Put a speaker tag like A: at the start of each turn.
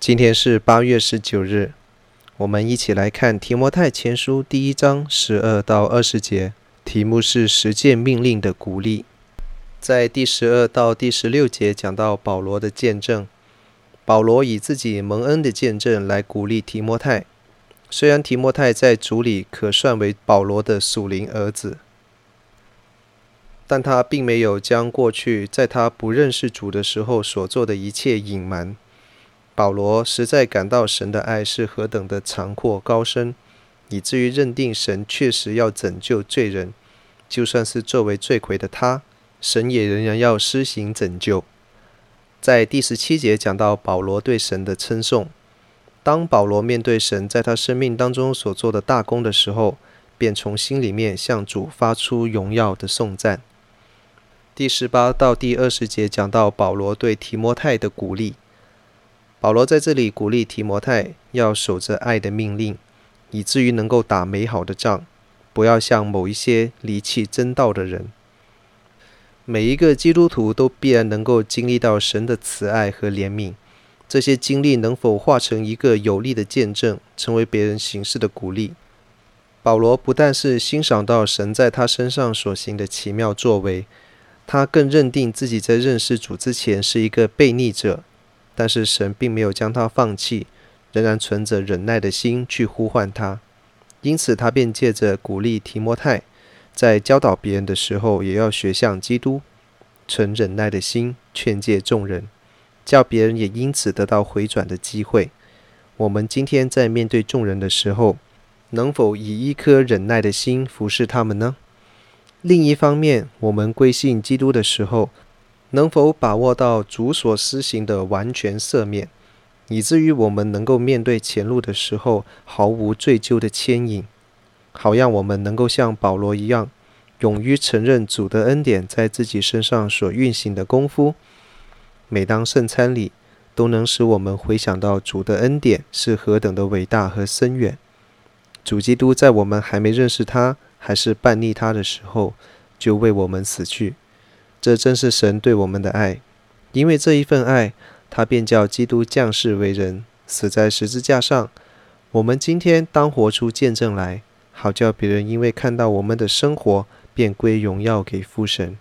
A: 今天是八月十九日，我们一起来看提摩太前书第一章十二到二十节，题目是实践命令的鼓励。在第十二到第十六节讲到保罗的见证，保罗以自己蒙恩的见证来鼓励提摩太。虽然提摩太在主里可算为保罗的属灵儿子，但他并没有将过去在他不认识主的时候所做的一切隐瞒。保罗实在感到神的爱是何等的长阔高深，以至于认定神确实要拯救罪人，就算是作为罪魁的他，神也仍然要施行拯救。在第十七节讲到保罗对神的称颂，当保罗面对神在他生命当中所做的大功的时候，便从心里面向主发出荣耀的颂赞。第十八到第二十节讲到保罗对提摩太的鼓励。保罗在这里鼓励提摩太要守着爱的命令，以至于能够打美好的仗，不要像某一些离弃真道的人。每一个基督徒都必然能够经历到神的慈爱和怜悯，这些经历能否化成一个有力的见证，成为别人行事的鼓励？保罗不但是欣赏到神在他身上所行的奇妙作为，他更认定自己在认识主之前是一个悖逆者。但是神并没有将他放弃，仍然存着忍耐的心去呼唤他，因此他便借着鼓励提摩太，在教导别人的时候，也要学像基督，存忍耐的心劝诫众人，叫别人也因此得到回转的机会。我们今天在面对众人的时候，能否以一颗忍耐的心服侍他们呢？另一方面，我们归信基督的时候，能否把握到主所施行的完全赦免，以至于我们能够面对前路的时候毫无罪疚的牵引，好让我们能够像保罗一样，勇于承认主的恩典在自己身上所运行的功夫。每当圣餐里，都能使我们回想到主的恩典是何等的伟大和深远。主基督在我们还没认识他，还是叛逆他的时候，就为我们死去。这正是神对我们的爱，因为这一份爱，他便叫基督降世为人，死在十字架上。我们今天当活出见证来，好叫别人因为看到我们的生活，便归荣耀给父神。